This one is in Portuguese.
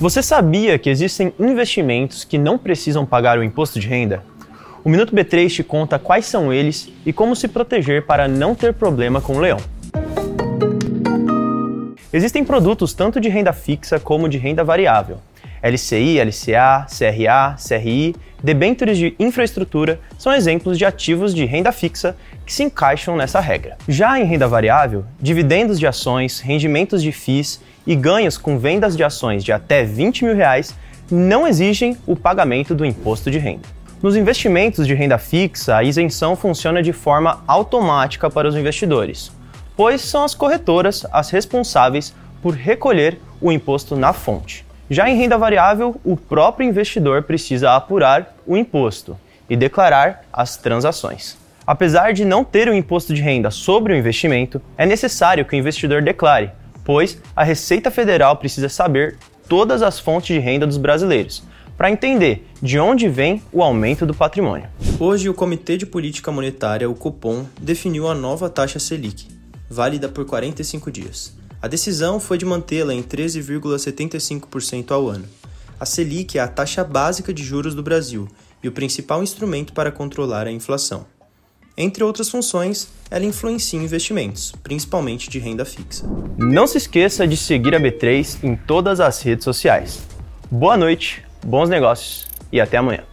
Você sabia que existem investimentos que não precisam pagar o imposto de renda? O Minuto B3 te conta quais são eles e como se proteger para não ter problema com o leão. Existem produtos tanto de renda fixa como de renda variável. LCI, LCA, CRA, CRI, debêntures de infraestrutura são exemplos de ativos de renda fixa que se encaixam nessa regra. Já em renda variável, dividendos de ações, rendimentos de FIIs e ganhos com vendas de ações de até 20 mil reais não exigem o pagamento do imposto de renda. Nos investimentos de renda fixa, a isenção funciona de forma automática para os investidores, pois são as corretoras as responsáveis por recolher o imposto na fonte. Já em renda variável, o próprio investidor precisa apurar o imposto e declarar as transações. Apesar de não ter o imposto de renda sobre o investimento, é necessário que o investidor declare, pois a Receita Federal precisa saber todas as fontes de renda dos brasileiros, para entender de onde vem o aumento do patrimônio. Hoje, o Comitê de Política Monetária, o Copom, definiu a nova taxa Selic, válida por 45 dias. A decisão foi de mantê-la em 13,75% ao ano. A Selic é a taxa básica de juros do Brasil e o principal instrumento para controlar a inflação. Entre outras funções, ela influencia investimentos, principalmente de renda fixa. Não se esqueça de seguir a B3 em todas as redes sociais. Boa noite, bons negócios e até amanhã.